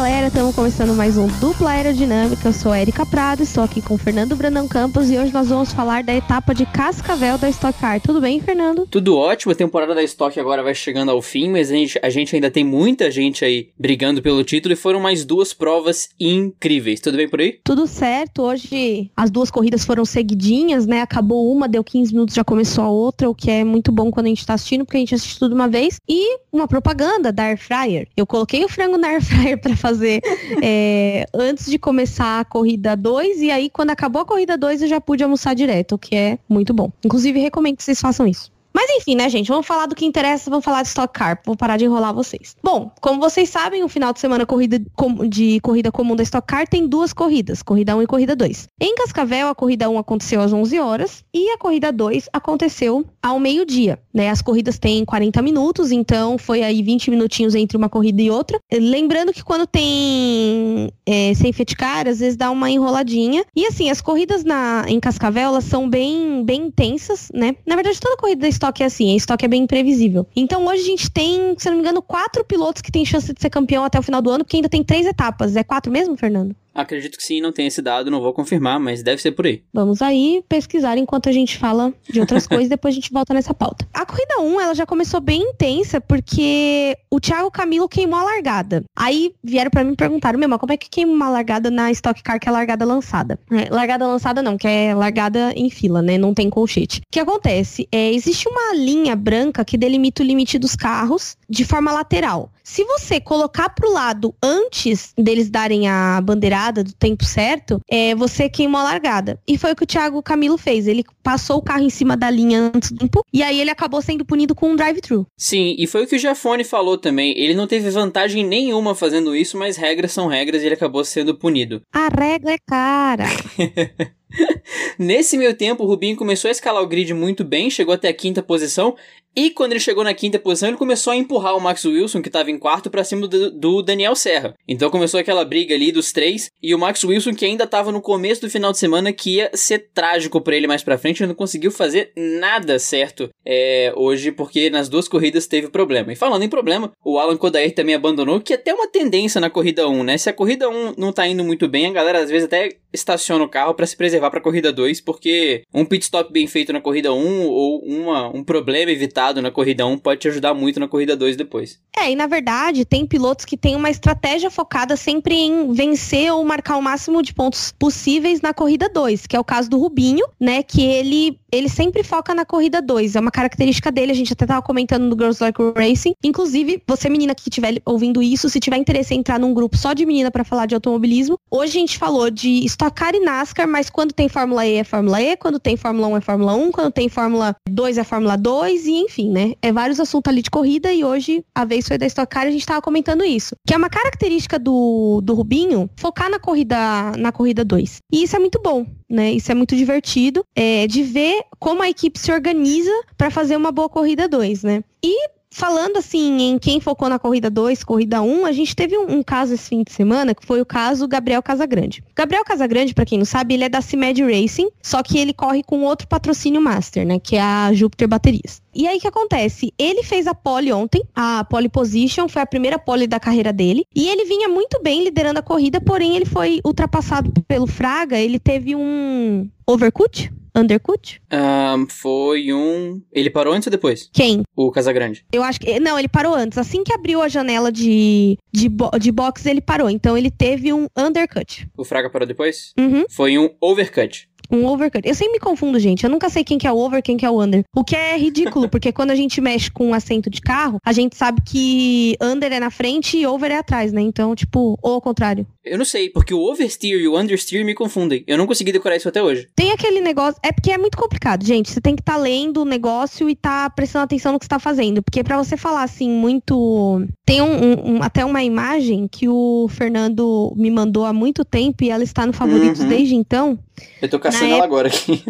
galera, estamos começando mais um Dupla Aerodinâmica. Eu sou a Erika Prado, estou aqui com o Fernando Brandão Campos e hoje nós vamos falar da etapa de Cascavel da Stock Car. Tudo bem, Fernando? Tudo ótimo, a temporada da Stock agora vai chegando ao fim, mas a gente, a gente ainda tem muita gente aí brigando pelo título e foram mais duas provas incríveis. Tudo bem por aí? Tudo certo, hoje as duas corridas foram seguidinhas, né? Acabou uma, deu 15 minutos, já começou a outra, o que é muito bom quando a gente tá assistindo, porque a gente assiste tudo uma vez. E uma propaganda da Air Fryer. Eu coloquei o frango na Air Fryer pra fazer é, antes de começar a corrida 2, e aí quando acabou a corrida 2 eu já pude almoçar direto, o que é muito bom. Inclusive, recomendo que vocês façam isso. Mas enfim, né, gente? Vamos falar do que interessa, vamos falar de Stock Car. Vou parar de enrolar vocês. Bom, como vocês sabem, o final de semana corrida de corrida comum da Stock Car tem duas corridas, corrida 1 e corrida 2. Em Cascavel, a corrida 1 aconteceu às 11 horas e a corrida 2 aconteceu ao meio-dia, né? As corridas têm 40 minutos, então foi aí 20 minutinhos entre uma corrida e outra. Lembrando que quando tem é, safety car, às vezes dá uma enroladinha. E assim, as corridas na, em Cascavel, elas são bem, bem intensas, né? Na verdade, toda corrida da estoque é assim, estoque é bem imprevisível. Então hoje a gente tem, se não me engano, quatro pilotos que têm chance de ser campeão até o final do ano, porque ainda tem três etapas. É quatro mesmo, Fernando? Acredito que sim, não tem esse dado, não vou confirmar, mas deve ser por aí. Vamos aí pesquisar enquanto a gente fala de outras coisas, depois a gente volta nessa pauta. A corrida 1, ela já começou bem intensa, porque o Thiago Camilo queimou a largada. Aí vieram para mim e perguntaram, meu, mas como é que queima uma largada na Stock Car que é largada lançada? É, largada lançada não, que é largada em fila, né? Não tem colchete. O que acontece? É, existe uma linha branca que delimita o limite dos carros de forma lateral. Se você colocar pro lado antes deles darem a bandeirada do tempo certo, é, você queimou a largada. E foi o que o Thiago Camilo fez. Ele passou o carro em cima da linha antes do tempo e aí ele acabou sendo punido com um drive-thru. Sim, e foi o que o Jafone falou também. Ele não teve vantagem nenhuma fazendo isso, mas regras são regras e ele acabou sendo punido. A regra é cara. Nesse meio tempo, o Rubinho começou a escalar o grid muito bem, chegou até a quinta posição e quando ele chegou na quinta posição, ele começou a empurrar o Max Wilson, que estava em quarto, para cima do, do, Daniel Serra. Então começou aquela briga ali dos três. E o Max Wilson, que ainda estava no começo do final de semana, que ia ser trágico para ele mais pra frente, não conseguiu fazer nada certo é, hoje, porque nas duas corridas teve problema. E falando em problema, o Alan Kodair também abandonou, que é até uma tendência na corrida 1, né? Se a corrida 1 não tá indo muito bem, a galera às vezes até estaciona o carro para se preservar para a corrida 2, porque um pit stop bem feito na corrida 1 ou uma, um problema evitado na corrida 1 pode te ajudar muito na corrida 2 depois. É, e na verdade, tem pilotos que têm uma estratégia focada sempre em vencer ou marcar o máximo de pontos possíveis na corrida 2, que é o caso do Rubinho, né, que ele ele sempre foca na corrida 2. É uma característica dele, a gente até tava comentando no Girls Like Racing. Inclusive, você menina que estiver ouvindo isso, se tiver interesse em entrar num grupo só de menina para falar de automobilismo, hoje a gente falou de Stock Car e NASCAR, mas quando tem Fórmula E é Fórmula E, quando tem Fórmula 1 é Fórmula 1, quando tem Fórmula 2 é Fórmula 2 e enfim, né? É vários assuntos ali de corrida e hoje a vez foi da Stock Car e a gente tava comentando isso. Que é uma característica do, do Rubinho focar na corrida na corrida 2. E isso é muito bom, né? Isso é muito divertido é, de ver como a equipe se organiza para fazer uma boa corrida 2, né? E falando assim em quem focou na corrida 2, corrida 1, um, a gente teve um, um, caso esse fim de semana que foi o caso Gabriel Casagrande. Gabriel Casagrande, para quem não sabe, ele é da CIMED Racing, só que ele corre com outro patrocínio master, né, que é a Júpiter Baterias. E aí o que acontece? Ele fez a pole ontem, a pole position, foi a primeira pole da carreira dele, e ele vinha muito bem liderando a corrida, porém ele foi ultrapassado pelo Fraga, ele teve um overcut, Undercut? Um, foi um. Ele parou antes ou depois? Quem? O Casagrande. Eu acho que. Não, ele parou antes. Assim que abriu a janela de, de, bo... de box, ele parou. Então ele teve um undercut. O Fraga parou depois? Uhum. Foi um overcut. Um overcut. Eu sempre me confundo, gente. Eu nunca sei quem que é o over, quem que é o under. O que é ridículo, porque quando a gente mexe com um assento de carro, a gente sabe que under é na frente e over é atrás, né? Então, tipo, ou ao contrário. Eu não sei, porque o oversteer e o understeer me confundem. Eu não consegui decorar isso até hoje. Tem aquele negócio. É porque é muito complicado, gente. Você tem que estar tá lendo o negócio e tá prestando atenção no que você tá fazendo. Porque para você falar assim, muito. Tem um, um, até uma imagem que o Fernando me mandou há muito tempo e ela está no favoritos uhum. desde então. Eu tô caçando ela agora aqui.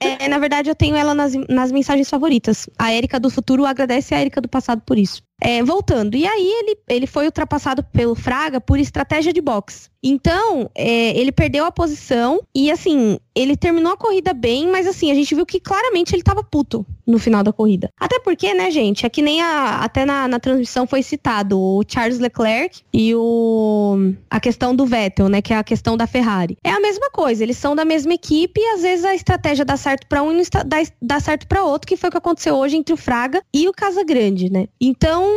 É, na verdade, eu tenho ela nas, nas mensagens favoritas. A Érica do futuro agradece a Érica do passado por isso. É, voltando. E aí ele, ele foi ultrapassado pelo Fraga por estratégia de boxe. Então, é, ele perdeu a posição e, assim, ele terminou a corrida bem, mas, assim, a gente viu que claramente ele tava puto no final da corrida. Até porque, né, gente, é que nem a, até na, na transmissão foi citado o Charles Leclerc e o, a questão do Vettel, né, que é a questão da Ferrari. É a mesma coisa, eles são da mesma equipe e, às vezes, a estratégia dá certo para um e não dá, dá certo para outro, que foi o que aconteceu hoje entre o Fraga e o Casagrande, né? Então,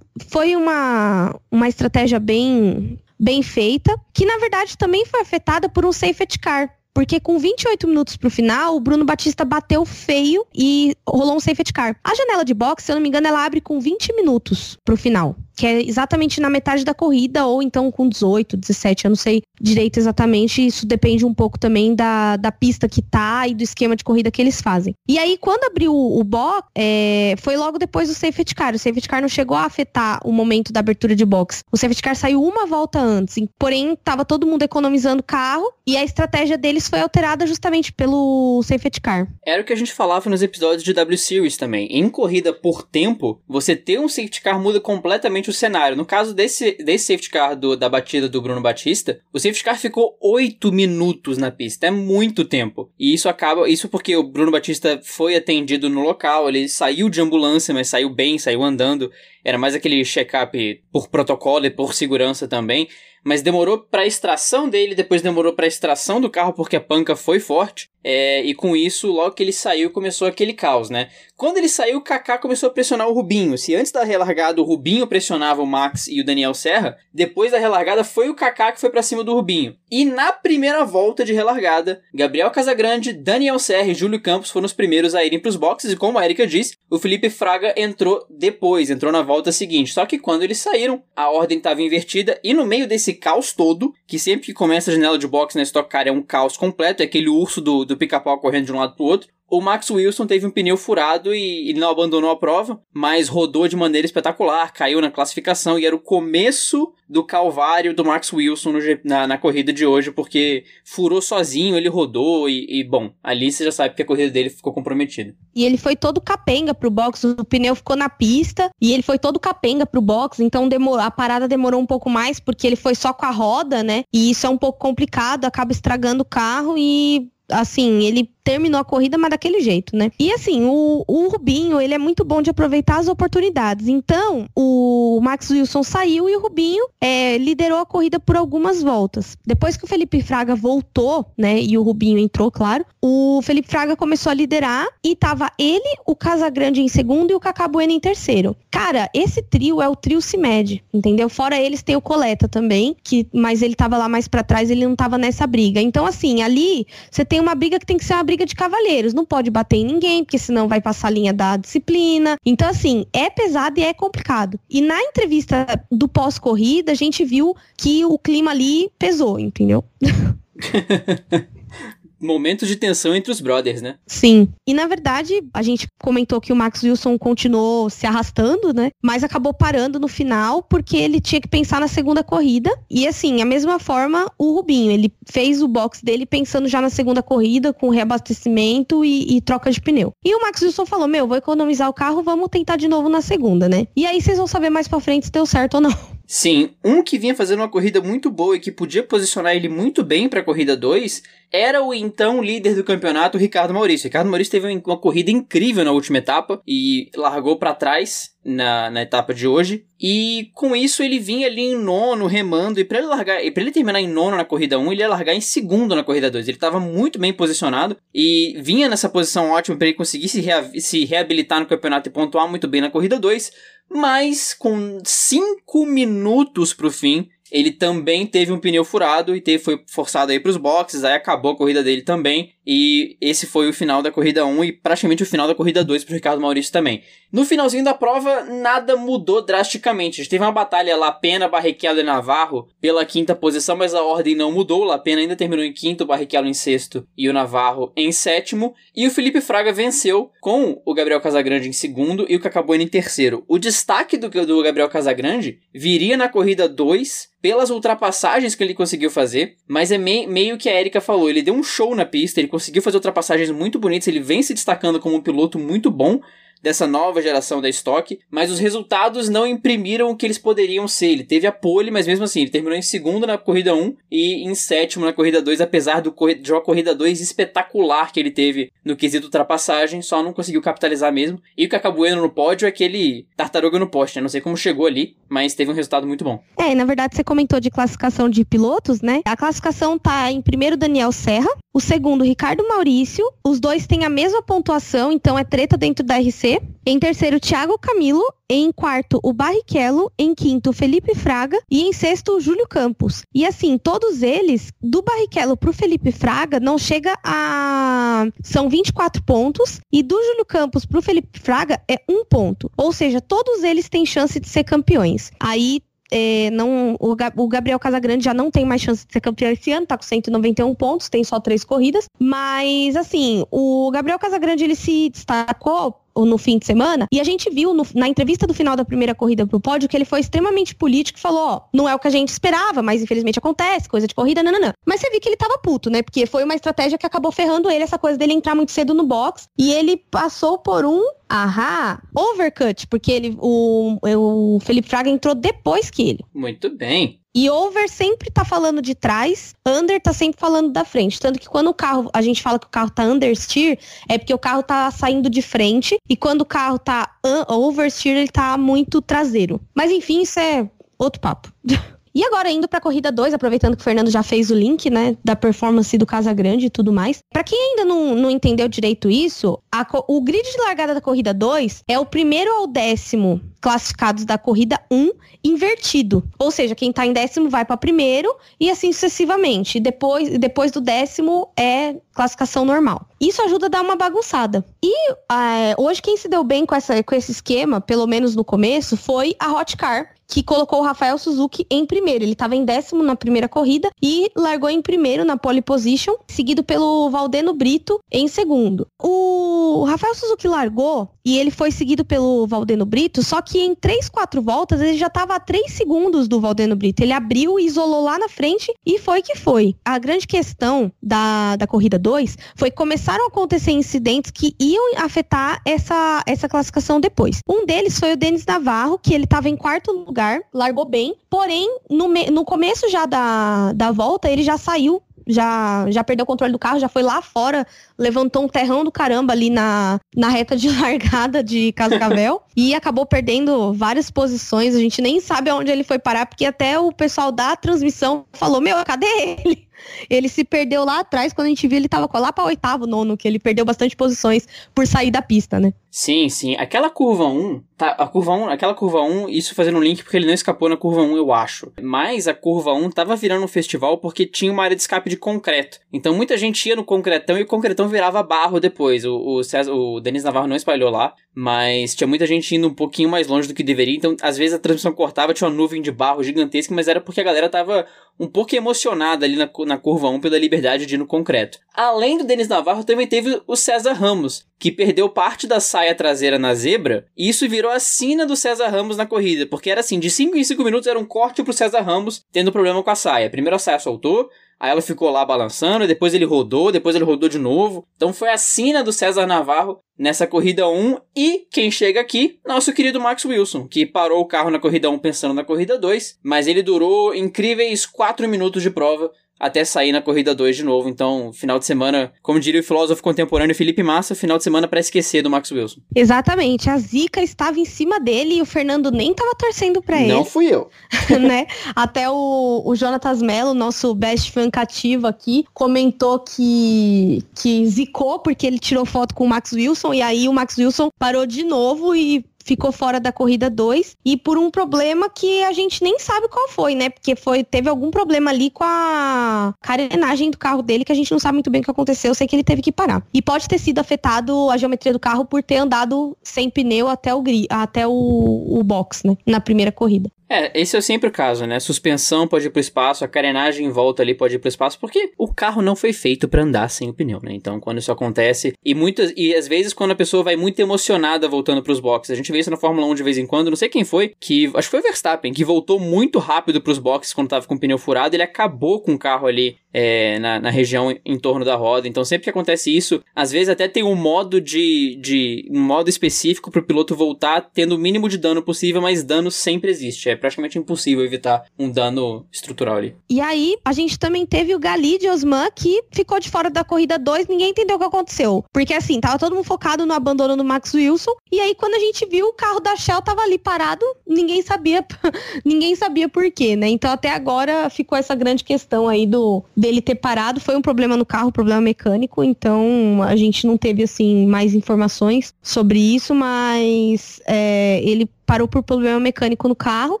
foi uma, uma estratégia bem bem feita, que na verdade também foi afetada por um safety car. Porque com 28 minutos pro final, o Bruno Batista bateu feio e rolou um safety car. A janela de boxe, se eu não me engano, ela abre com 20 minutos pro final que é exatamente na metade da corrida, ou então com 18, 17, eu não sei direito exatamente, isso depende um pouco também da, da pista que tá e do esquema de corrida que eles fazem. E aí, quando abriu o, o box, é, foi logo depois do safety car. O safety car não chegou a afetar o momento da abertura de box. O safety car saiu uma volta antes, porém, tava todo mundo economizando carro e a estratégia deles foi alterada justamente pelo safety car. Era o que a gente falava nos episódios de W Series também. Em corrida por tempo, você ter um safety car muda completamente cenário. No caso desse, desse safety car do, da batida do Bruno Batista, o safety car ficou 8 minutos na pista. É muito tempo. E isso acaba. Isso porque o Bruno Batista foi atendido no local, ele saiu de ambulância, mas saiu bem, saiu andando. Era mais aquele check-up por protocolo e por segurança também mas demorou para extração dele, depois demorou para extração do carro porque a panca foi forte. É, e com isso, logo que ele saiu, começou aquele caos, né? Quando ele saiu, o Kaká começou a pressionar o Rubinho. Se antes da relargada o Rubinho pressionava o Max e o Daniel Serra, depois da relargada foi o Kaká que foi para cima do Rubinho. E na primeira volta de relargada, Gabriel Casagrande, Daniel Serra e Júlio Campos foram os primeiros a irem para os boxes e como a Erika disse, o Felipe Fraga entrou depois, entrou na volta seguinte. Só que quando eles saíram, a ordem estava invertida e no meio desse caos todo, que sempre que começa a janela de boxe na Stock Car é um caos completo, é aquele urso do, do pica-pau correndo de um lado pro outro, o Max Wilson teve um pneu furado e ele não abandonou a prova, mas rodou de maneira espetacular, caiu na classificação e era o começo do calvário do Max Wilson no, na, na, corrida de hoje, porque furou sozinho, ele rodou e, e, bom, ali você já sabe que a corrida dele ficou comprometida. E ele foi todo capenga pro box, o pneu ficou na pista e ele foi todo capenga pro box, então demorou, a parada demorou um pouco mais porque ele foi só com a roda, né? E isso é um pouco complicado, acaba estragando o carro e assim, ele terminou a corrida, mas daquele jeito, né? E assim, o, o Rubinho, ele é muito bom de aproveitar as oportunidades. Então, o Max Wilson saiu e o Rubinho é, liderou a corrida por algumas voltas. Depois que o Felipe Fraga voltou, né, e o Rubinho entrou, claro, o Felipe Fraga começou a liderar e tava ele, o Casagrande em segundo e o Cacá Bueno em terceiro. Cara, esse trio é o trio Cimed, entendeu? Fora eles tem o Coleta também, que mas ele tava lá mais para trás, ele não tava nessa briga. Então, assim, ali você tem uma briga que tem que ser uma briga de cavalheiros. Não pode bater em ninguém, porque senão vai passar a linha da disciplina. Então, assim, é pesado e é complicado. E na entrevista do pós-corrida, a gente viu que o clima ali pesou, entendeu? momentos de tensão entre os brothers, né? Sim. E na verdade, a gente comentou que o Max Wilson continuou se arrastando, né? Mas acabou parando no final porque ele tinha que pensar na segunda corrida. E assim, a mesma forma, o Rubinho, ele fez o box dele pensando já na segunda corrida, com reabastecimento e, e troca de pneu. E o Max Wilson falou: Meu, vou economizar o carro, vamos tentar de novo na segunda, né? E aí vocês vão saber mais pra frente se deu certo ou não. Sim, um que vinha fazendo uma corrida muito boa e que podia posicionar ele muito bem para a corrida 2 era o então líder do campeonato, Ricardo Maurício. Ricardo Maurício teve uma corrida incrível na última etapa e largou para trás na, na etapa de hoje. E com isso ele vinha ali em nono, remando. E para ele largar, e para ele terminar em nono na corrida 1, ele ia largar em segundo na corrida 2. Ele estava muito bem posicionado e vinha nessa posição ótima para ele conseguir se, rea se reabilitar no campeonato e pontuar muito bem na corrida 2. Mas com 5 minutos para o fim, ele também teve um pneu furado e teve, foi forçado aí para os boxes, aí acabou a corrida dele também. E esse foi o final da corrida 1 e praticamente o final da corrida 2 para Ricardo Maurício também. No finalzinho da prova, nada mudou drasticamente. A gente teve uma batalha Lapena, Barrichello e Navarro pela quinta posição, mas a ordem não mudou. Lapena ainda terminou em quinto, Barrichello em sexto e o Navarro em sétimo. E o Felipe Fraga venceu com o Gabriel Casagrande em segundo e o Cacabueno em terceiro. O destaque do, do Gabriel Casagrande viria na corrida 2 pelas ultrapassagens que ele conseguiu fazer, mas é mei meio que a Erika falou, ele deu um show na pista, ele conseguiu fazer ultrapassagens muito bonitas, ele vem se destacando como um piloto muito bom dessa nova geração da estoque, mas os resultados não imprimiram o que eles poderiam ser. Ele teve a pole, mas mesmo assim, ele terminou em segundo na corrida 1 e em sétimo na corrida 2, apesar do de uma corrida 2 espetacular que ele teve no quesito ultrapassagem, só não conseguiu capitalizar mesmo. E o que acabou indo no pódio é aquele tartaruga no poste, né? Não sei como chegou ali, mas teve um resultado muito bom. É, na verdade você comentou de classificação de pilotos, né? A classificação tá em primeiro Daniel Serra, o segundo Ricardo Maurício, os dois têm a mesma pontuação, então é treta dentro da RC. Em terceiro, Thiago Camilo. Em quarto, o Barrichello. Em quinto, Felipe Fraga. E em sexto, o Júlio Campos. E assim, todos eles, do Barrichello pro Felipe Fraga, não chega a. São 24 pontos. E do Júlio Campos pro Felipe Fraga é um ponto. Ou seja, todos eles têm chance de ser campeões. Aí é, não, o, o, Gabriel Casagrande já não tem mais chance de ser campeão esse ano, tá com 191 pontos, tem só três corridas. Mas, assim, o Gabriel Casagrande ele se destacou no fim de semana, e a gente viu no, na entrevista do final da primeira corrida pro pódio que ele foi extremamente político e falou: ó, não é o que a gente esperava, mas infelizmente acontece, coisa de corrida, nananã. Mas você viu que ele tava puto, né? Porque foi uma estratégia que acabou ferrando ele, essa coisa dele entrar muito cedo no box, e ele passou por um ahá, overcut, porque ele, o, o Felipe Fraga entrou depois que ele. Muito bem. E over sempre tá falando de trás, under tá sempre falando da frente. Tanto que quando o carro, a gente fala que o carro tá understeer, é porque o carro tá saindo de frente. E quando o carro tá oversteer, ele tá muito traseiro. Mas enfim, isso é outro papo. E agora, indo para a corrida 2, aproveitando que o Fernando já fez o link, né, da performance do Casa Grande e tudo mais. Para quem ainda não, não entendeu direito isso, a, o grid de largada da corrida 2 é o primeiro ao décimo classificados da corrida 1 um, invertido. Ou seja, quem tá em décimo vai para primeiro e assim sucessivamente. Depois, depois do décimo é classificação normal. Isso ajuda a dar uma bagunçada. E é, hoje quem se deu bem com, essa, com esse esquema, pelo menos no começo, foi a Hot Car, que colocou o Rafael Suzuki em primeiro. Ele estava em décimo na primeira corrida e largou em primeiro na pole position, seguido pelo Valdeno Brito em segundo. O Rafael Suzuki largou e ele foi seguido pelo Valdeno Brito, só que em 3, 4 voltas ele já estava a 3 segundos do Valdeno Brito. Ele abriu, isolou lá na frente e foi que foi. A grande questão da, da corrida 2 foi que começaram a acontecer incidentes que iam afetar essa, essa classificação depois. Um deles foi o Denis Navarro, que ele estava em quarto lugar largou bem, porém, no, no começo já da, da volta, ele já saiu já, já perdeu o controle do carro, já foi lá fora, levantou um terrão do caramba ali na, na reta de largada de Cascavel e acabou perdendo várias posições. A gente nem sabe aonde ele foi parar, porque até o pessoal da transmissão falou: Meu, cadê ele? Ele se perdeu lá atrás, quando a gente viu, ele tava lá para oitavo, nono, que ele perdeu bastante posições por sair da pista, né? Sim, sim. Aquela curva 1, tá, a curva 1, aquela curva 1, isso fazendo um link porque ele não escapou na curva 1, eu acho. Mas a curva 1 tava virando um festival porque tinha uma área de escape de concreto. Então muita gente ia no concretão e o concretão virava barro depois. O, o, César, o Denis Navarro não espalhou lá, mas tinha muita gente indo um pouquinho mais longe do que deveria. Então, às vezes a transmissão cortava, tinha uma nuvem de barro gigantesca, mas era porque a galera tava um pouco emocionada ali na, na curva 1 pela liberdade de ir no concreto. Além do Denis Navarro, também teve o César Ramos, que perdeu parte da saia traseira na zebra, e isso virou a sina do César Ramos na corrida, porque era assim, de 5 em 5 minutos era um corte pro César Ramos tendo problema com a saia. Primeiro a saia soltou, aí ela ficou lá balançando, depois ele rodou, depois ele rodou de novo. Então foi a sina do César Navarro nessa corrida 1 e quem chega aqui, nosso querido Max Wilson, que parou o carro na corrida 1 pensando na corrida 2, mas ele durou incríveis 4 minutos de prova até sair na corrida 2 de novo. Então, final de semana, como diria o filósofo contemporâneo Felipe Massa, final de semana para esquecer do Max Wilson. Exatamente, a zica estava em cima dele e o Fernando nem estava torcendo para ele. Não fui eu. né? Até o, o Jonatas Mello, nosso best fan cativo aqui, comentou que, que zicou porque ele tirou foto com o Max Wilson e aí o Max Wilson parou de novo e ficou fora da corrida 2 e por um problema que a gente nem sabe qual foi, né? Porque foi teve algum problema ali com a carenagem do carro dele que a gente não sabe muito bem o que aconteceu, eu sei que ele teve que parar. E pode ter sido afetado a geometria do carro por ter andado sem pneu até o até o, o box, né, na primeira corrida. É, esse é sempre o caso, né? suspensão pode ir pro espaço, a carenagem em volta ali pode ir pro espaço, porque o carro não foi feito para andar sem o pneu, né? Então, quando isso acontece, e muitas e às vezes quando a pessoa vai muito emocionada voltando pros boxes, a gente vê isso na Fórmula 1 de vez em quando, não sei quem foi, que acho que foi o Verstappen, que voltou muito rápido pros boxes quando tava com o pneu furado, ele acabou com o carro ali é, na, na região em torno da roda. Então, sempre que acontece isso, às vezes até tem um modo de. de um modo específico pro piloto voltar tendo o mínimo de dano possível, mas dano sempre existe. É praticamente impossível evitar um dano estrutural ali. E aí, a gente também teve o Gali de Osman, que ficou de fora da corrida 2, ninguém entendeu o que aconteceu. Porque assim, tava todo mundo focado no abandono do Max Wilson. E aí, quando a gente viu, o carro da Shell tava ali parado, ninguém sabia, ninguém sabia por quê, né? Então até agora ficou essa grande questão aí do dele ter parado. Foi um problema no carro, problema mecânico, então a gente não teve assim mais informações sobre isso, mas é, ele parou por problema mecânico no carro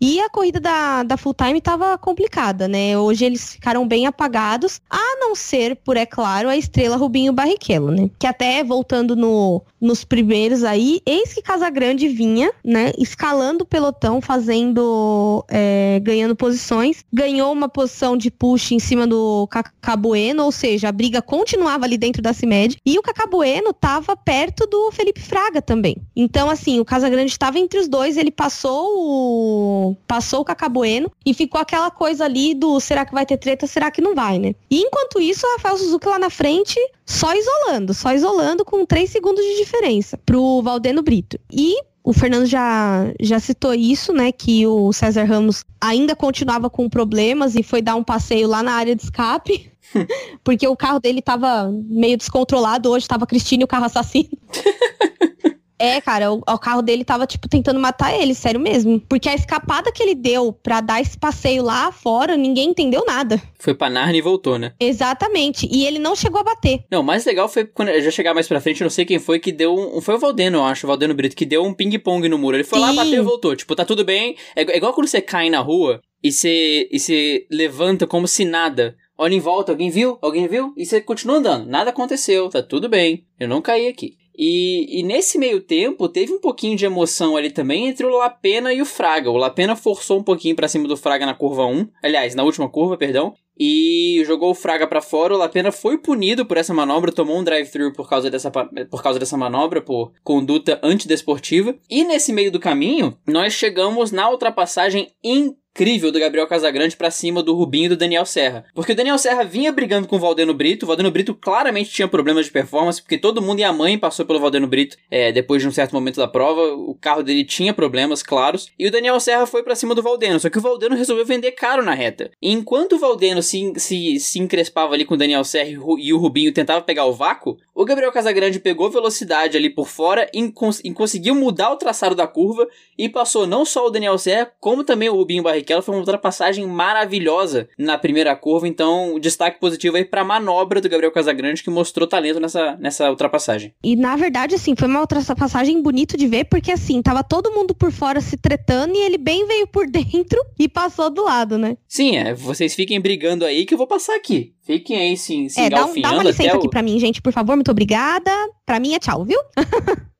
e a corrida da, da full time estava complicada, né? Hoje eles ficaram bem apagados, a não ser, por é claro, a estrela Rubinho Barrichello, né? Que até voltando no, nos primeiros aí, eis que Casagrande vinha, né? Escalando o pelotão, fazendo, é, ganhando posições, ganhou uma posição de push em cima do Cacabueno, ou seja, a briga continuava ali dentro da CIMED e o Cacabueno estava perto do Felipe Fraga também. Então, assim, o Casagrande estava entre os dois depois ele passou o. passou o Cacabueno e ficou aquela coisa ali do será que vai ter treta, será que não vai, né? E enquanto isso, o Rafael Suzuki lá na frente, só isolando, só isolando com 3 segundos de diferença pro Valdeno Brito. E o Fernando já, já citou isso, né? Que o César Ramos ainda continuava com problemas e foi dar um passeio lá na área de escape. porque o carro dele tava meio descontrolado. Hoje tava Cristina e o carro assassino. É, cara, o, o, carro dele tava, tipo, tentando matar ele, sério mesmo. Porque a escapada que ele deu pra dar esse passeio lá fora, ninguém entendeu nada. Foi pra Narnia e voltou, né? Exatamente. E ele não chegou a bater. Não, o mais legal foi quando já chegar mais pra frente, eu não sei quem foi que deu um. Foi o Valdeno, eu acho, o Valdeno Brito, que deu um ping-pong no muro. Ele foi Sim. lá, bateu e voltou. Tipo, tá tudo bem. É, é igual quando você cai na rua e você, e você levanta como se nada olha em volta, alguém viu? Alguém viu? E você continua andando. Nada aconteceu, tá tudo bem. Eu não caí aqui. E, e, nesse meio tempo, teve um pouquinho de emoção ali também entre o Lapena e o Fraga. O Lapena forçou um pouquinho para cima do Fraga na curva 1, aliás, na última curva, perdão, e jogou o Fraga para fora. O Lapena foi punido por essa manobra, tomou um drive-thru por causa dessa por causa dessa manobra, por conduta antidesportiva. E nesse meio do caminho, nós chegamos na ultrapassagem em incrível do Gabriel Casagrande para cima do Rubinho e do Daniel Serra. Porque o Daniel Serra vinha brigando com o Valdeno Brito, o Valdeno Brito claramente tinha problemas de performance, porque todo mundo e a mãe passou pelo Valdeno Brito é, depois de um certo momento da prova, o carro dele tinha problemas claros, e o Daniel Serra foi para cima do Valdeno, só que o Valdeno resolveu vender caro na reta. E enquanto o Valdeno se, se, se encrespava ali com o Daniel Serra e o Rubinho tentava pegar o vácuo, o Gabriel Casagrande pegou velocidade ali por fora e, cons e conseguiu mudar o traçado da curva e passou não só o Daniel Serra, como também o Rubinho Barrichello Barrichello foi uma ultrapassagem maravilhosa na primeira curva, então destaque positivo aí pra manobra do Gabriel Casagrande que mostrou talento nessa, nessa ultrapassagem. E na verdade, assim, foi uma ultrapassagem bonito de ver, porque assim, tava todo mundo por fora se tretando e ele bem veio por dentro e passou do lado, né? Sim, é, vocês fiquem brigando aí que eu vou passar aqui. Fiquem aí sim, se é, dá, um, dá uma licença aqui o... pra mim, gente, por favor, muito obrigada. Pra mim é tchau, viu?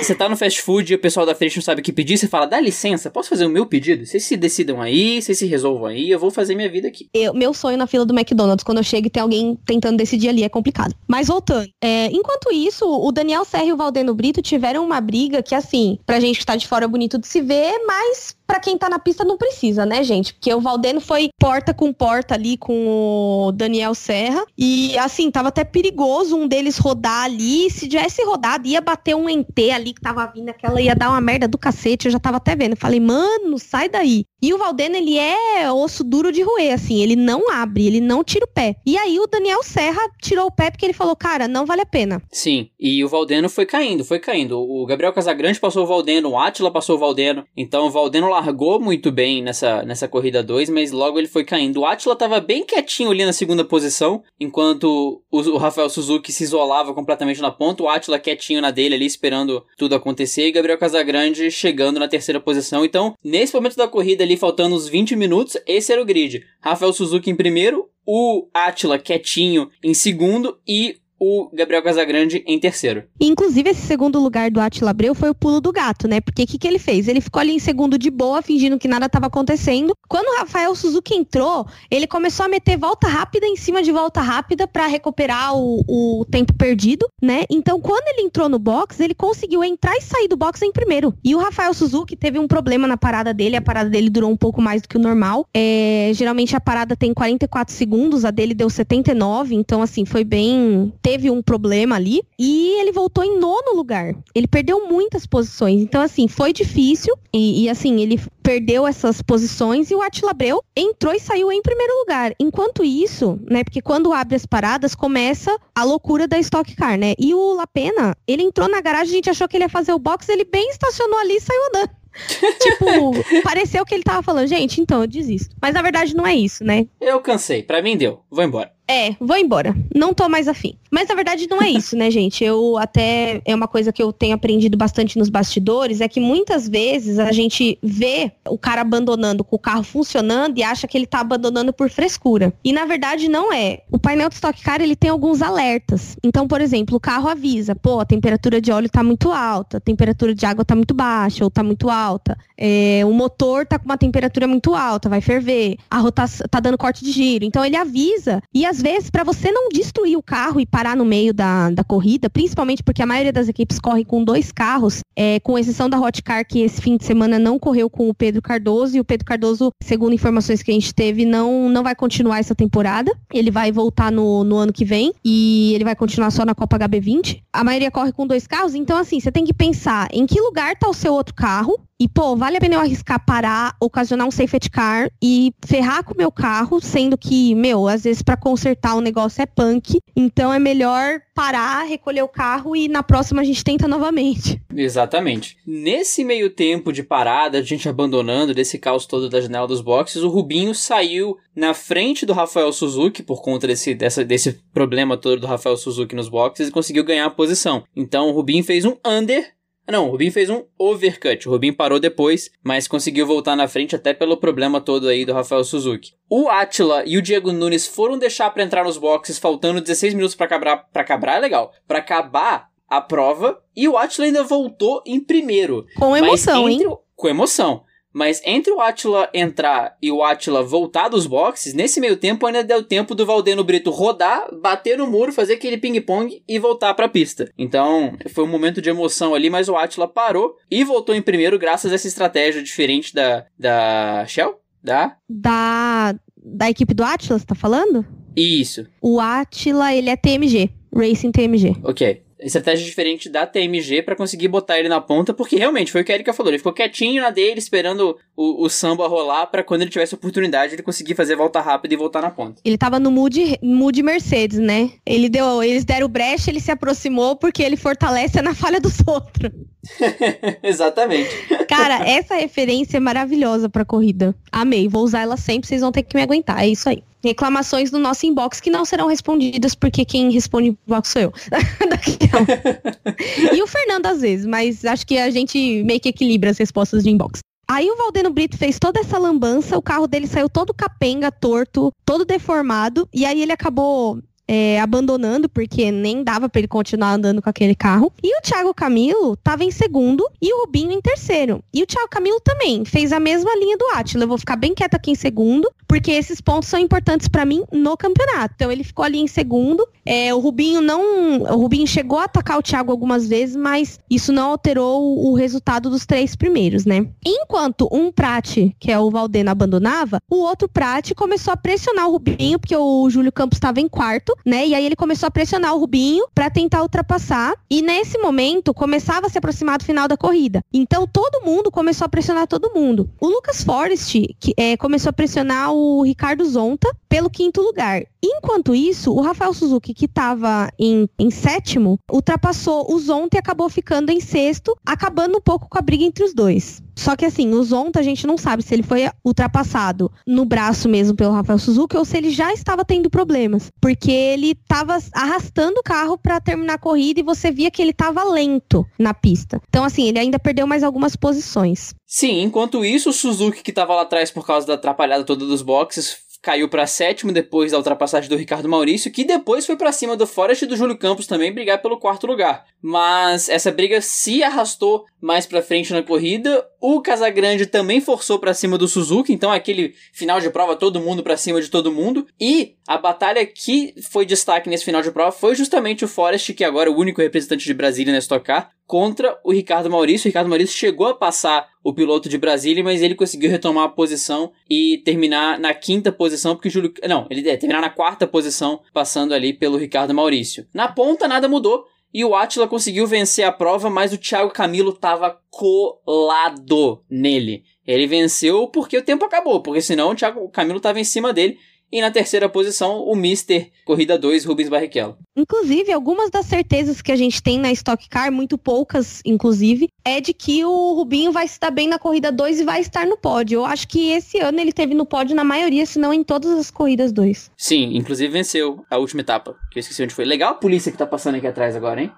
Você tá no fast food e o pessoal da frente não sabe o que pedir, você fala, dá licença, posso fazer o meu pedido? Vocês se decidam aí, vocês se resolvam aí, eu vou fazer minha vida aqui. Eu, meu sonho na fila do McDonald's, quando eu chego e tem alguém tentando decidir ali, é complicado. Mas voltando, é, enquanto isso, o Daniel Serra e o Valdeno Brito tiveram uma briga que, assim, pra gente que tá de fora é bonito de se ver, mas para quem tá na pista não precisa, né, gente? Porque o Valdeno foi porta com porta ali com o Daniel Serra. E assim, tava até perigoso um deles rodar ali. Se tivesse rodado, ia bater um Ali que tava vindo, aquela ia dar uma merda do cacete. Eu já tava até vendo. falei, mano, sai daí. E o Valdeno, ele é osso duro de roer, assim, ele não abre, ele não tira o pé. E aí o Daniel Serra tirou o pé porque ele falou, cara, não vale a pena. Sim, e o Valdeno foi caindo, foi caindo. O Gabriel Casagrande passou o Valdeno, o Atila passou o Valdeno. Então o Valdeno largou muito bem nessa, nessa corrida 2, mas logo ele foi caindo. O Atila tava bem quietinho ali na segunda posição, enquanto o, o Rafael Suzuki se isolava completamente na ponta. O Atila quietinho na dele ali, esperando tudo acontecer. E Gabriel Casagrande chegando na terceira posição. Então, nesse momento da corrida ali, faltando uns 20 minutos, esse era o grid. Rafael Suzuki em primeiro, o Atila quietinho em segundo e o Gabriel Casagrande em terceiro. Inclusive, esse segundo lugar do Atila Abreu foi o pulo do gato, né? Porque o que, que ele fez? Ele ficou ali em segundo de boa, fingindo que nada estava acontecendo. Quando o Rafael Suzuki entrou, ele começou a meter volta rápida em cima de volta rápida para recuperar o, o tempo perdido, né? Então, quando ele entrou no box, ele conseguiu entrar e sair do box em primeiro. E o Rafael Suzuki teve um problema na parada dele, a parada dele durou um pouco mais do que o normal. É, geralmente a parada tem 44 segundos, a dele deu 79, então assim, foi bem teve um problema ali e ele voltou em nono lugar. Ele perdeu muitas posições. Então, assim, foi difícil e, e assim, ele perdeu essas posições e o Attila Abreu entrou e saiu em primeiro lugar. Enquanto isso, né, porque quando abre as paradas, começa a loucura da Stock Car, né? E o Lapena, ele entrou na garagem, a gente achou que ele ia fazer o box, ele bem estacionou ali e saiu andando. tipo, pareceu que ele tava falando, gente, então eu desisto. Mas na verdade não é isso, né? Eu cansei, pra mim deu, vou embora. É, vou embora. Não tô mais afim. Mas na verdade não é isso, né, gente? Eu até. É uma coisa que eu tenho aprendido bastante nos bastidores: é que muitas vezes a gente vê o cara abandonando com o carro funcionando e acha que ele tá abandonando por frescura. E na verdade não é. O painel de Stock Car ele tem alguns alertas. Então, por exemplo, o carro avisa: pô, a temperatura de óleo tá muito alta, a temperatura de água tá muito baixa ou tá muito alta. É, o motor tá com uma temperatura muito alta, vai ferver. A rotação tá dando corte de giro. Então ele avisa. E às vezes, para você não destruir o carro e parar no meio da, da corrida, principalmente porque a maioria das equipes corre com dois carros, é, com exceção da Hot Car, que esse fim de semana não correu com o Pedro Cardoso, e o Pedro Cardoso, segundo informações que a gente teve, não, não vai continuar essa temporada. Ele vai voltar no, no ano que vem e ele vai continuar só na Copa HB20. A maioria corre com dois carros, então assim, você tem que pensar em que lugar tá o seu outro carro, e, pô, vale a pena eu arriscar parar, ocasionar um safety car e ferrar com o meu carro, sendo que, meu, às vezes para consertar o negócio é punk. Então é melhor parar, recolher o carro e na próxima a gente tenta novamente. Exatamente. Nesse meio tempo de parada, a gente abandonando desse caos todo da janela dos boxes, o Rubinho saiu na frente do Rafael Suzuki por conta desse, dessa, desse problema todo do Rafael Suzuki nos boxes e conseguiu ganhar a posição. Então o Rubinho fez um under não, o Rubinho fez um overcut. O Rubinho parou depois, mas conseguiu voltar na frente até pelo problema todo aí do Rafael Suzuki. O Atila e o Diego Nunes foram deixar para entrar nos boxes faltando 16 minutos para acabar, para acabar é legal. Para acabar a prova e o Atila ainda voltou em primeiro. Com emoção, hein? Com emoção. Mas entre o Atila entrar e o Atila voltar dos boxes, nesse meio tempo ainda deu tempo do Valdeno Brito rodar, bater no muro, fazer aquele ping-pong e voltar para a pista. Então, foi um momento de emoção ali, mas o Atila parou e voltou em primeiro graças a essa estratégia diferente da, da Shell? Da? Da, da equipe do Atila, você tá falando? Isso. O Atila, ele é TMG. Racing TMG. Ok estratégia diferente da TMG para conseguir botar ele na ponta, porque realmente foi o que a Erika falou, ele ficou quietinho na dele, esperando o, o samba rolar para quando ele tivesse oportunidade ele conseguir fazer volta rápida e voltar na ponta. Ele tava no mood, mood Mercedes, né? Ele deu, eles deram brecha, ele se aproximou porque ele fortalece na falha dos outros. Exatamente. Cara, essa referência é maravilhosa pra corrida. Amei, vou usar ela sempre, vocês vão ter que me aguentar, é isso aí reclamações no nosso inbox que não serão respondidas, porque quem responde inbox sou eu. e o Fernando às vezes, mas acho que a gente meio que equilibra as respostas de inbox. Aí o Valdeno Brito fez toda essa lambança, o carro dele saiu todo capenga, torto, todo deformado, e aí ele acabou é, abandonando, porque nem dava para ele continuar andando com aquele carro. E o Thiago Camilo estava em segundo e o Rubinho em terceiro. E o Thiago Camilo também fez a mesma linha do Atila. Eu vou ficar bem quieta aqui em segundo, porque esses pontos são importantes para mim no campeonato. Então ele ficou ali em segundo. É, o Rubinho não. O Rubinho chegou a atacar o Thiago algumas vezes, mas isso não alterou o resultado dos três primeiros, né? Enquanto um Prate, que é o Valdeno, abandonava, o outro Prate começou a pressionar o Rubinho, porque o Júlio Campos estava em quarto né? E aí ele começou a pressionar o Rubinho para tentar ultrapassar. E nesse momento começava a se aproximar do final da corrida. Então todo mundo começou a pressionar todo mundo. O Lucas Forrest que, é, começou a pressionar o Ricardo Zonta pelo quinto lugar. Enquanto isso, o Rafael Suzuki, que estava em, em sétimo, ultrapassou o Zonta e acabou ficando em sexto, acabando um pouco com a briga entre os dois. Só que assim, o Zonta a gente não sabe se ele foi ultrapassado no braço mesmo pelo Rafael Suzuki ou se ele já estava tendo problemas. Porque ele estava arrastando o carro para terminar a corrida e você via que ele estava lento na pista. Então, assim, ele ainda perdeu mais algumas posições. Sim, enquanto isso, o Suzuki, que estava lá atrás por causa da atrapalhada toda dos boxes, caiu para sétimo depois da ultrapassagem do Ricardo Maurício, que depois foi para cima do Forest e do Júlio Campos também brigar pelo quarto lugar. Mas essa briga se arrastou mais para frente na corrida. O Casagrande também forçou para cima do Suzuki, então aquele final de prova todo mundo para cima de todo mundo. E a batalha que foi destaque nesse final de prova foi justamente o Forest, que agora é o único representante de Brasília na Stock Car, contra o Ricardo Maurício. O Ricardo Maurício chegou a passar o piloto de Brasília, mas ele conseguiu retomar a posição e terminar na quinta posição, porque Júlio. Não, ele é, terminar na quarta posição, passando ali pelo Ricardo Maurício. Na ponta, nada mudou. E o Atila conseguiu vencer a prova, mas o Thiago Camilo estava colado nele. Ele venceu porque o tempo acabou, porque senão o Thiago Camilo estava em cima dele e na terceira posição, o Mister Corrida 2, Rubens Barrichello. Inclusive, algumas das certezas que a gente tem na Stock Car, muito poucas, inclusive, é de que o Rubinho vai se dar bem na corrida 2 e vai estar no pódio. Eu acho que esse ano ele teve no pódio na maioria, se não em todas as corridas 2. Sim, inclusive venceu a última etapa, que eu esqueci onde foi. Legal a polícia que tá passando aqui atrás agora, hein?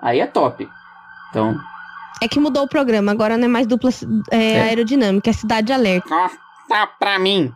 Aí é top. Então. É que mudou o programa, agora não é mais dupla é, é. aerodinâmica, é cidade alerta. Ah, tá pra mim.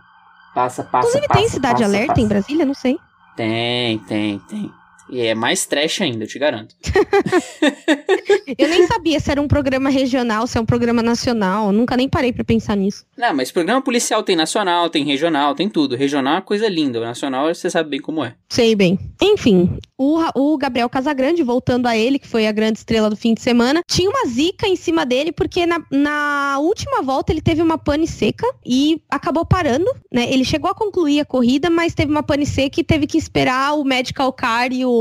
Passa, passa, Inclusive passa, tem Cidade passa, Alerta passa. em Brasília? Não sei. Tem, tem, tem. E é mais trash ainda, eu te garanto. eu nem sabia se era um programa regional, se é um programa nacional. nunca nem parei para pensar nisso. Não, mas programa policial tem nacional, tem regional, tem tudo. Regional é uma coisa linda. O nacional você sabe bem como é. Sei bem. Enfim, o, o Gabriel Casagrande, voltando a ele, que foi a grande estrela do fim de semana, tinha uma zica em cima dele, porque na, na última volta ele teve uma pane seca e acabou parando, né? Ele chegou a concluir a corrida, mas teve uma pane seca e teve que esperar o medical car e o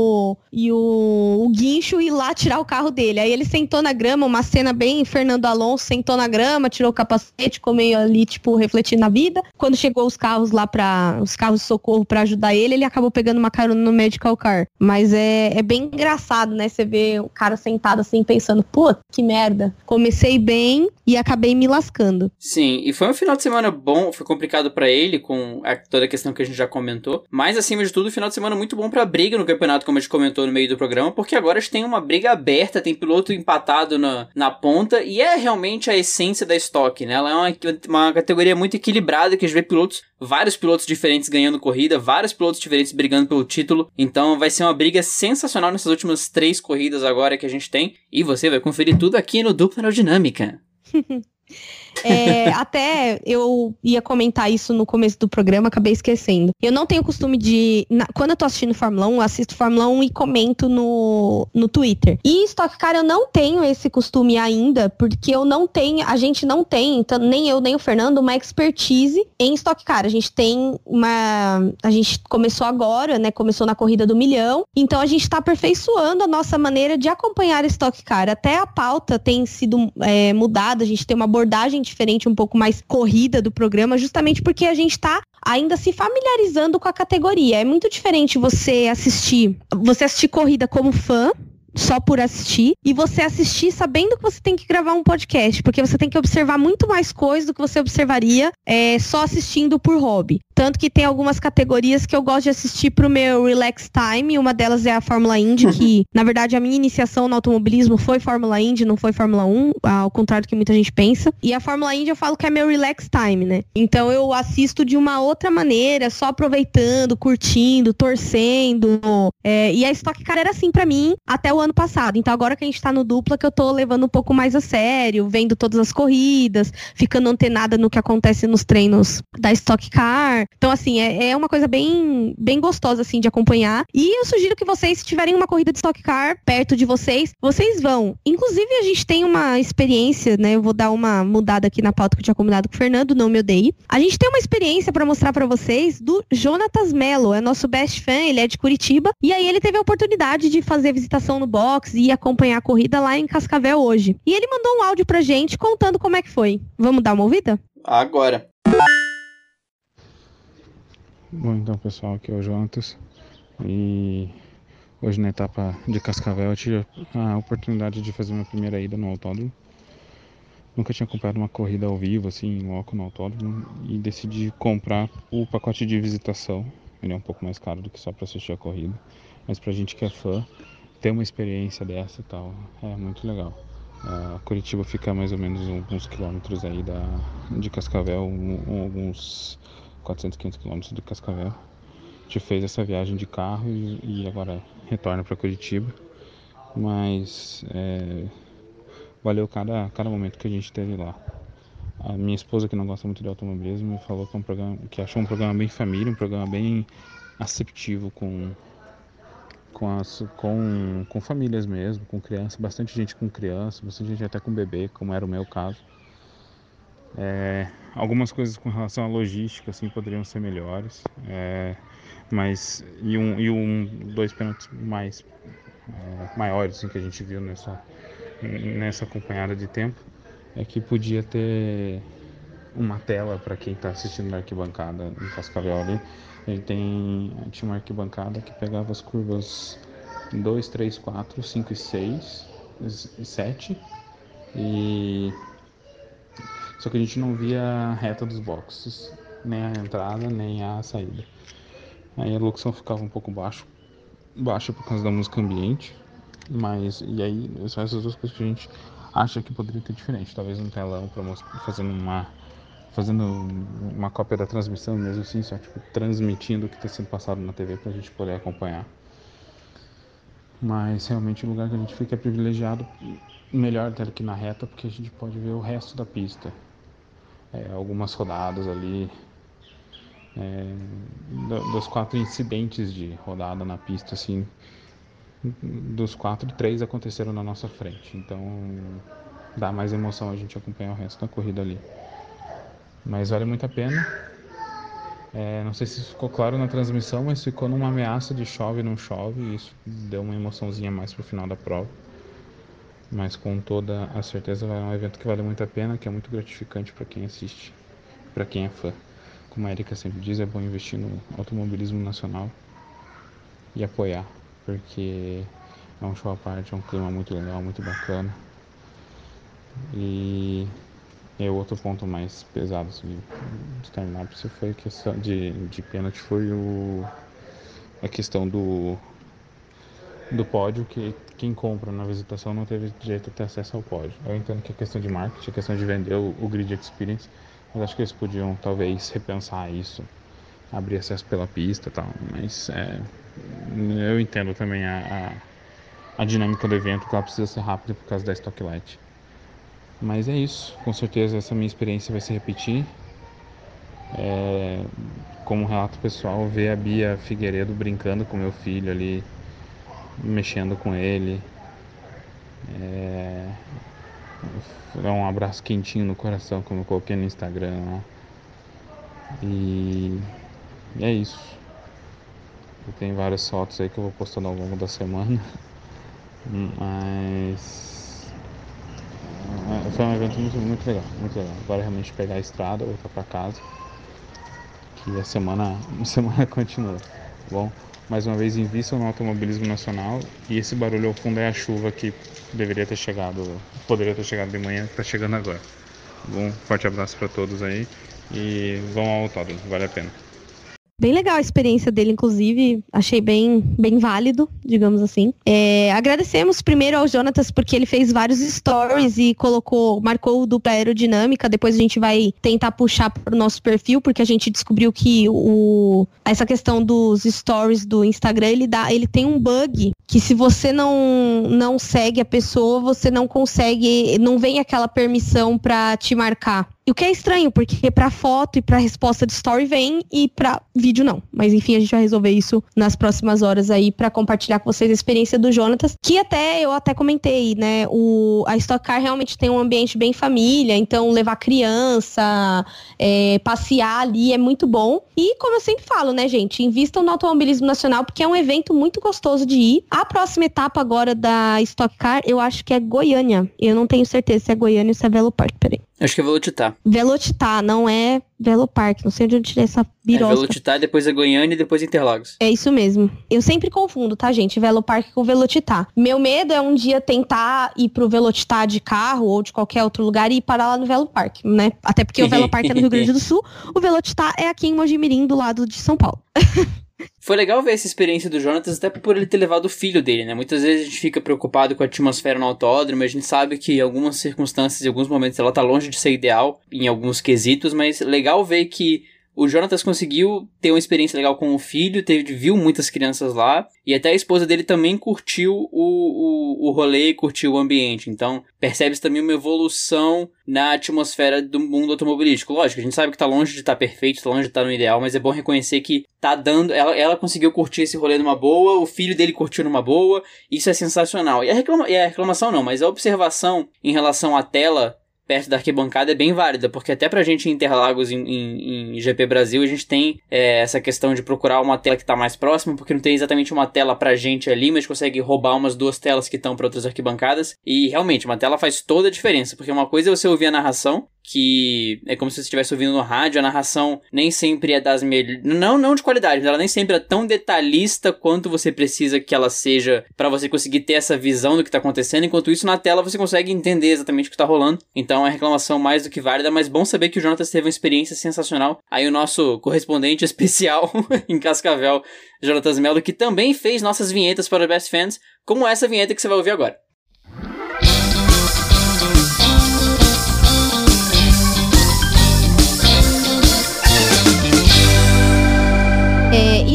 e o, o guincho ir lá tirar o carro dele. Aí ele sentou na grama, uma cena bem Fernando Alonso, sentou na grama, tirou o capacete, ficou meio ali, tipo, refletindo na vida. Quando chegou os carros lá para os carros de socorro para ajudar ele, ele acabou pegando uma carona no medical car. Mas é, é bem engraçado, né? Você vê o cara sentado assim, pensando, pô, que merda. Comecei bem e acabei me lascando. Sim, e foi um final de semana bom, foi complicado para ele, com a, toda a questão que a gente já comentou. Mas, acima de tudo, final de semana muito bom pra briga no campeonato, como a gente comentou no meio do programa, porque agora a gente tem uma briga aberta, tem piloto empatado na, na ponta, e é realmente a essência da estoque, né? Ela é uma, uma categoria muito equilibrada, que a gente vê pilotos, vários pilotos diferentes ganhando corrida, vários pilotos diferentes brigando pelo título. Então vai ser uma briga sensacional nessas últimas três corridas agora que a gente tem. E você vai conferir tudo aqui no Dupla Aerodinâmica. É, até eu ia comentar isso no começo do programa, acabei esquecendo. Eu não tenho costume de. Na, quando eu tô assistindo Fórmula 1, eu assisto Fórmula 1 e comento no, no Twitter. E Stock Car eu não tenho esse costume ainda, porque eu não tenho. A gente não tem, então, nem eu nem o Fernando, uma expertise em Stock Car. A gente tem uma. A gente começou agora, né? Começou na corrida do milhão. Então a gente tá aperfeiçoando a nossa maneira de acompanhar Stock Car. Até a pauta tem sido é, mudada, a gente tem uma abordagem diferente, um pouco mais corrida do programa, justamente porque a gente está ainda se familiarizando com a categoria. É muito diferente você assistir, você assistir corrida como fã, só por assistir e você assistir sabendo que você tem que gravar um podcast, porque você tem que observar muito mais coisas do que você observaria é, só assistindo por hobby. Tanto que tem algumas categorias que eu gosto de assistir pro meu relax time. Uma delas é a Fórmula Indy, que, na verdade, a minha iniciação no automobilismo foi Fórmula Indy, não foi Fórmula 1, ao contrário do que muita gente pensa. E a Fórmula Indy eu falo que é meu relax time, né? Então eu assisto de uma outra maneira, só aproveitando, curtindo, torcendo. É, e a Stock Car era assim para mim até o ano passado. Então agora que a gente tá no dupla, que eu tô levando um pouco mais a sério, vendo todas as corridas, ficando antenada no que acontece nos treinos da Stock Car. Então, assim, é, é uma coisa bem, bem gostosa, assim, de acompanhar. E eu sugiro que vocês, se tiverem uma corrida de Stock Car perto de vocês, vocês vão. Inclusive, a gente tem uma experiência, né? Eu vou dar uma mudada aqui na pauta que eu tinha combinado com o Fernando, não me odeie. A gente tem uma experiência para mostrar para vocês do Jonatas Mello, é nosso best fan, ele é de Curitiba. E aí ele teve a oportunidade de fazer visitação no box e acompanhar a corrida lá em Cascavel hoje. E ele mandou um áudio pra gente contando como é que foi. Vamos dar uma ouvida? Agora. Bom, então pessoal, aqui é o Jonatas e hoje na etapa de Cascavel eu tive a oportunidade de fazer minha primeira ida no autódromo. Nunca tinha comprado uma corrida ao vivo, assim, em loco no autódromo e decidi comprar o pacote de visitação. Ele é um pouco mais caro do que só para assistir a corrida, mas pra gente que é fã, ter uma experiência dessa e tal é muito legal. A Curitiba fica mais ou menos alguns quilômetros aí da, de Cascavel, um, alguns 400, 500 quilômetros de Cascavel. A gente fez essa viagem de carro e, e agora retorna para Curitiba. Mas é, valeu cada, cada momento que a gente teve lá. A minha esposa, que não gosta muito de automobilismo, falou que, é um programa, que achou um programa bem família, um programa bem aceptivo com, com, as, com, com famílias mesmo, com crianças, bastante gente com criança, bastante gente até com bebê, como era o meu caso. É, algumas coisas com relação à logística assim poderiam ser melhores, é, mas e um, e um dois pênaltis mais é, maiores assim, que a gente viu nessa nessa acompanhada de tempo é que podia ter uma tela para quem está assistindo na arquibancada em Cascavel ali ele tem, tinha uma arquibancada que pegava as curvas 2, 3, 4, 5 e 6 e 7. E só que a gente não via a reta dos boxes, nem a entrada, nem a saída. Aí a locução ficava um pouco baixo, baixa por causa da música ambiente, mas e aí são essas duas coisas que a gente acha que poderia ter diferente, talvez um telão para fazendo uma fazendo uma cópia da transmissão mesmo assim, só tipo transmitindo o que está sendo passado na TV para a gente poder acompanhar. Mas realmente o lugar que a gente fica é privilegiado, melhor até que na reta, porque a gente pode ver o resto da pista. É, algumas rodadas ali, é, dos quatro incidentes de rodada na pista, assim, dos quatro, três aconteceram na nossa frente. Então dá mais emoção a gente acompanhar o resto da corrida ali. Mas vale muito a pena. É, não sei se ficou claro na transmissão, mas ficou numa ameaça de chove não chove. E isso deu uma emoçãozinha mais pro final da prova. Mas com toda a certeza é um evento que vale muito a pena, que é muito gratificante para quem assiste, para quem é fã. Como a Erika sempre diz, é bom investir no automobilismo nacional e apoiar, porque é um show à parte, é um clima muito legal, muito bacana. E o outro ponto mais pesado assim, de terminar foi a questão de, de pênalti foi o, a questão do, do pódio que quem compra na visitação não teve direito a ter acesso ao pódio. Eu entendo que é questão de marketing, é questão de vender o, o grid experience, mas acho que eles podiam talvez repensar isso, abrir acesso pela pista e tal. Mas é, eu entendo também a, a, a dinâmica do evento, que ela precisa ser rápida por causa da Stock Light. Mas é isso, com certeza essa minha experiência vai se repetir. É, como relato pessoal, ver a Bia Figueiredo brincando com meu filho ali, mexendo com ele. É, dar um abraço quentinho no coração, como eu coloquei no Instagram lá. E é isso. Eu tenho várias fotos aí que eu vou postando ao longo da semana. Mas é, foi um evento muito, muito legal, muito legal. Agora realmente pegar a estrada, voltar para casa. Que a semana, a semana continua. Tá bom, mais uma vez invistam no automobilismo nacional e esse barulho ao fundo é a chuva que deveria ter chegado, poderia ter chegado de manhã, que está chegando agora. Bom, forte abraço para todos aí e vão ao autódromo, vale a pena. Bem legal a experiência dele, inclusive. Achei bem, bem válido, digamos assim. É, agradecemos primeiro ao Jonatas, porque ele fez vários stories e colocou, marcou o dupla aerodinâmica. Depois a gente vai tentar puxar para o nosso perfil, porque a gente descobriu que o, essa questão dos stories do Instagram, ele, dá, ele tem um bug que se você não, não segue a pessoa, você não consegue, não vem aquela permissão para te marcar. E o que é estranho, porque para foto e para resposta de story vem e para vídeo não. Mas enfim, a gente vai resolver isso nas próximas horas aí para compartilhar com vocês a experiência do Jonatas, que até eu até comentei, né? O, a Stock Car realmente tem um ambiente bem família, então levar criança, é, passear ali é muito bom. E como eu sempre falo, né, gente, invistam no automobilismo nacional porque é um evento muito gostoso de ir. A próxima etapa agora da Stock Car, eu acho que é Goiânia. Eu não tenho certeza se é Goiânia ou se é Velo Park, peraí. Acho que é Velocitar. Velocitar, não é Velopark. Não sei de onde tirei essa birosca. É Velocitar, depois é Goiânia e depois Interlagos. É isso mesmo. Eu sempre confundo, tá, gente? Velopark com Velocitar. Meu medo é um dia tentar ir pro Velocitar de carro ou de qualquer outro lugar e ir parar lá no Velopark, né? Até porque o Velopark é no Rio Grande do Sul, o Velocitar é aqui em Mojimirim, do lado de São Paulo. Foi legal ver essa experiência do Jonatas, até por ele ter levado o filho dele, né? Muitas vezes a gente fica preocupado com a atmosfera no autódromo, a gente sabe que em algumas circunstâncias, em alguns momentos, ela tá longe de ser ideal, em alguns quesitos, mas legal ver que o Jonatas conseguiu ter uma experiência legal com o filho, teve, viu muitas crianças lá, e até a esposa dele também curtiu o, o, o rolê e curtiu o ambiente. Então, percebe-se também uma evolução na atmosfera do mundo automobilístico. Lógico, a gente sabe que tá longe de estar tá perfeito, tá longe de estar tá no ideal, mas é bom reconhecer que tá dando. Ela, ela conseguiu curtir esse rolê numa boa, o filho dele curtiu numa boa, isso é sensacional. E a, reclama, e a reclamação não, mas a observação em relação à tela perto da arquibancada é bem válida, porque até pra gente em Interlagos, em, em, em GP Brasil, a gente tem é, essa questão de procurar uma tela que tá mais próxima, porque não tem exatamente uma tela pra gente ali, mas consegue roubar umas duas telas que estão para outras arquibancadas. E realmente, uma tela faz toda a diferença, porque uma coisa é você ouvir a narração, que é como se você estivesse ouvindo no rádio, a narração nem sempre é das melhores. Não, não de qualidade, mas ela nem sempre é tão detalhista quanto você precisa que ela seja para você conseguir ter essa visão do que tá acontecendo. Enquanto isso, na tela você consegue entender exatamente o que tá rolando. Então é reclamação mais do que válida, mas bom saber que o Jonathan teve uma experiência sensacional. Aí o nosso correspondente especial em Cascavel, Jonathan Melo, que também fez nossas vinhetas para Best Fans, como essa vinheta que você vai ouvir agora.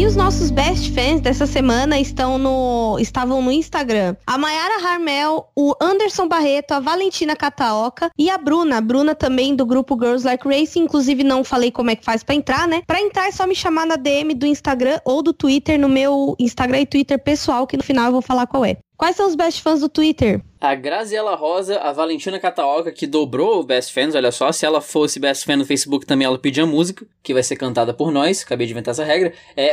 E os nossos best fans dessa semana estão no, estavam no Instagram. A Mayara Harmel, o Anderson Barreto, a Valentina Cataoca e a Bruna. A Bruna também do grupo Girls Like Racing. Inclusive, não falei como é que faz para entrar, né? Para entrar é só me chamar na DM do Instagram ou do Twitter, no meu Instagram e Twitter pessoal, que no final eu vou falar qual é. Quais são os best fãs do Twitter? A Graziela Rosa, a Valentina Cataoca, que dobrou o Best Fans, olha só, se ela fosse Best Fan no Facebook também ela pedia música, que vai ser cantada por nós, acabei de inventar essa regra. É...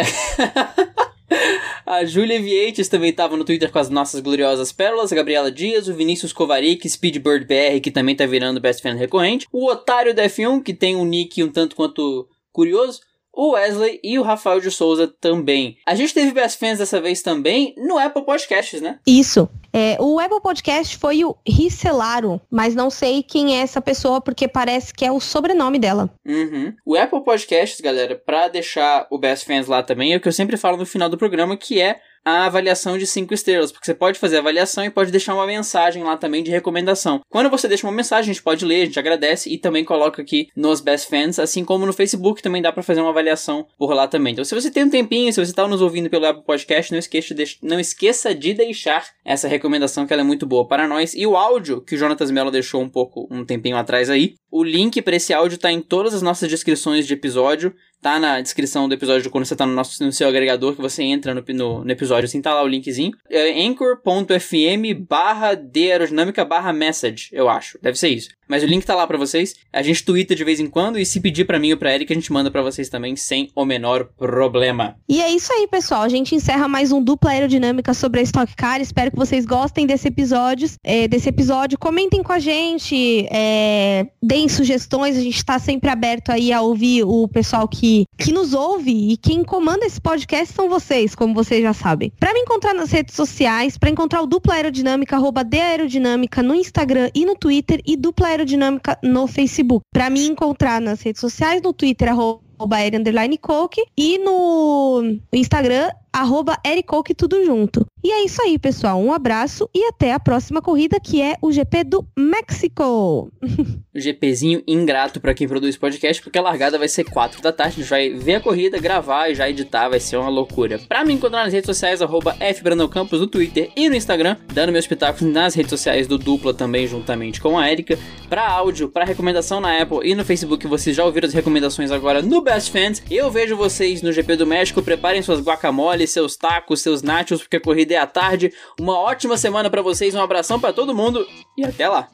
a Júlia Vietes também estava no Twitter com as nossas gloriosas pérolas, a Gabriela Dias, o Vinícius Kovarik, Speedbird BR, que também tá virando Best Fan recorrente, o Otário da F1, que tem um nick um tanto quanto curioso, o Wesley e o Rafael de Souza também. A gente teve Best Fans dessa vez também no Apple Podcasts, né? Isso. É, o Apple Podcast foi o Ricelaro, mas não sei quem é essa pessoa porque parece que é o sobrenome dela. Uhum. O Apple Podcasts, galera, pra deixar o Best Fans lá também, é o que eu sempre falo no final do programa, que é a avaliação de 5 estrelas, porque você pode fazer a avaliação e pode deixar uma mensagem lá também de recomendação. Quando você deixa uma mensagem, a gente pode ler, a gente agradece e também coloca aqui nos Best Fans, assim como no Facebook também dá para fazer uma avaliação por lá também. Então, se você tem um tempinho, se você está nos ouvindo pelo Apple Podcast, não esqueça, de, não esqueça de deixar essa recomendação que ela é muito boa para nós. E o áudio que o Jonatas Mello deixou um pouco, um tempinho atrás aí, o link para esse áudio está em todas as nossas descrições de episódio tá na descrição do episódio quando você tá no, nosso, no seu agregador, que você entra no, no, no episódio, assim, tá lá o linkzinho. É anchor.fm barra de aerodinâmica barra message, eu acho. Deve ser isso. Mas o link tá lá para vocês. A gente twitta de vez em quando e se pedir para mim ou pra Eric, a gente manda para vocês também sem o menor problema. E é isso aí, pessoal. A gente encerra mais um dupla aerodinâmica sobre a Stock Car. Espero que vocês gostem desse episódio. É, desse episódio. Comentem com a gente, é, deem sugestões. A gente tá sempre aberto aí a ouvir o pessoal que, que nos ouve e quem comanda esse podcast são vocês, como vocês já sabem. Para me encontrar nas redes sociais, para encontrar o dupla aerodinâmica, arroba de aerodinâmica no Instagram e no Twitter e dupla aerodinâmica Aerodinâmica no Facebook. Para me encontrar nas redes sociais, no Twitter, arroba Coke, e no Instagram, arroba Ericoke, tudo junto. E é isso aí, pessoal. Um abraço e até a próxima corrida, que é o GP do México. o GPzinho ingrato para quem produz podcast, porque a largada vai ser 4 da tarde. A gente vai ver a corrida, gravar e já editar, vai ser uma loucura. Para me encontrar nas redes sociais, arroba FBrandãoCampos no Twitter e no Instagram, dando meus pitacos nas redes sociais do Dupla também, juntamente com a Erika. Para áudio, para recomendação na Apple e no Facebook, vocês já ouviram as recomendações agora no Best Fans. Eu vejo vocês no GP do México. Preparem suas guacamoles, seus tacos, seus nachos, porque a corrida é à tarde. Uma ótima semana para vocês, um abração para todo mundo e até lá.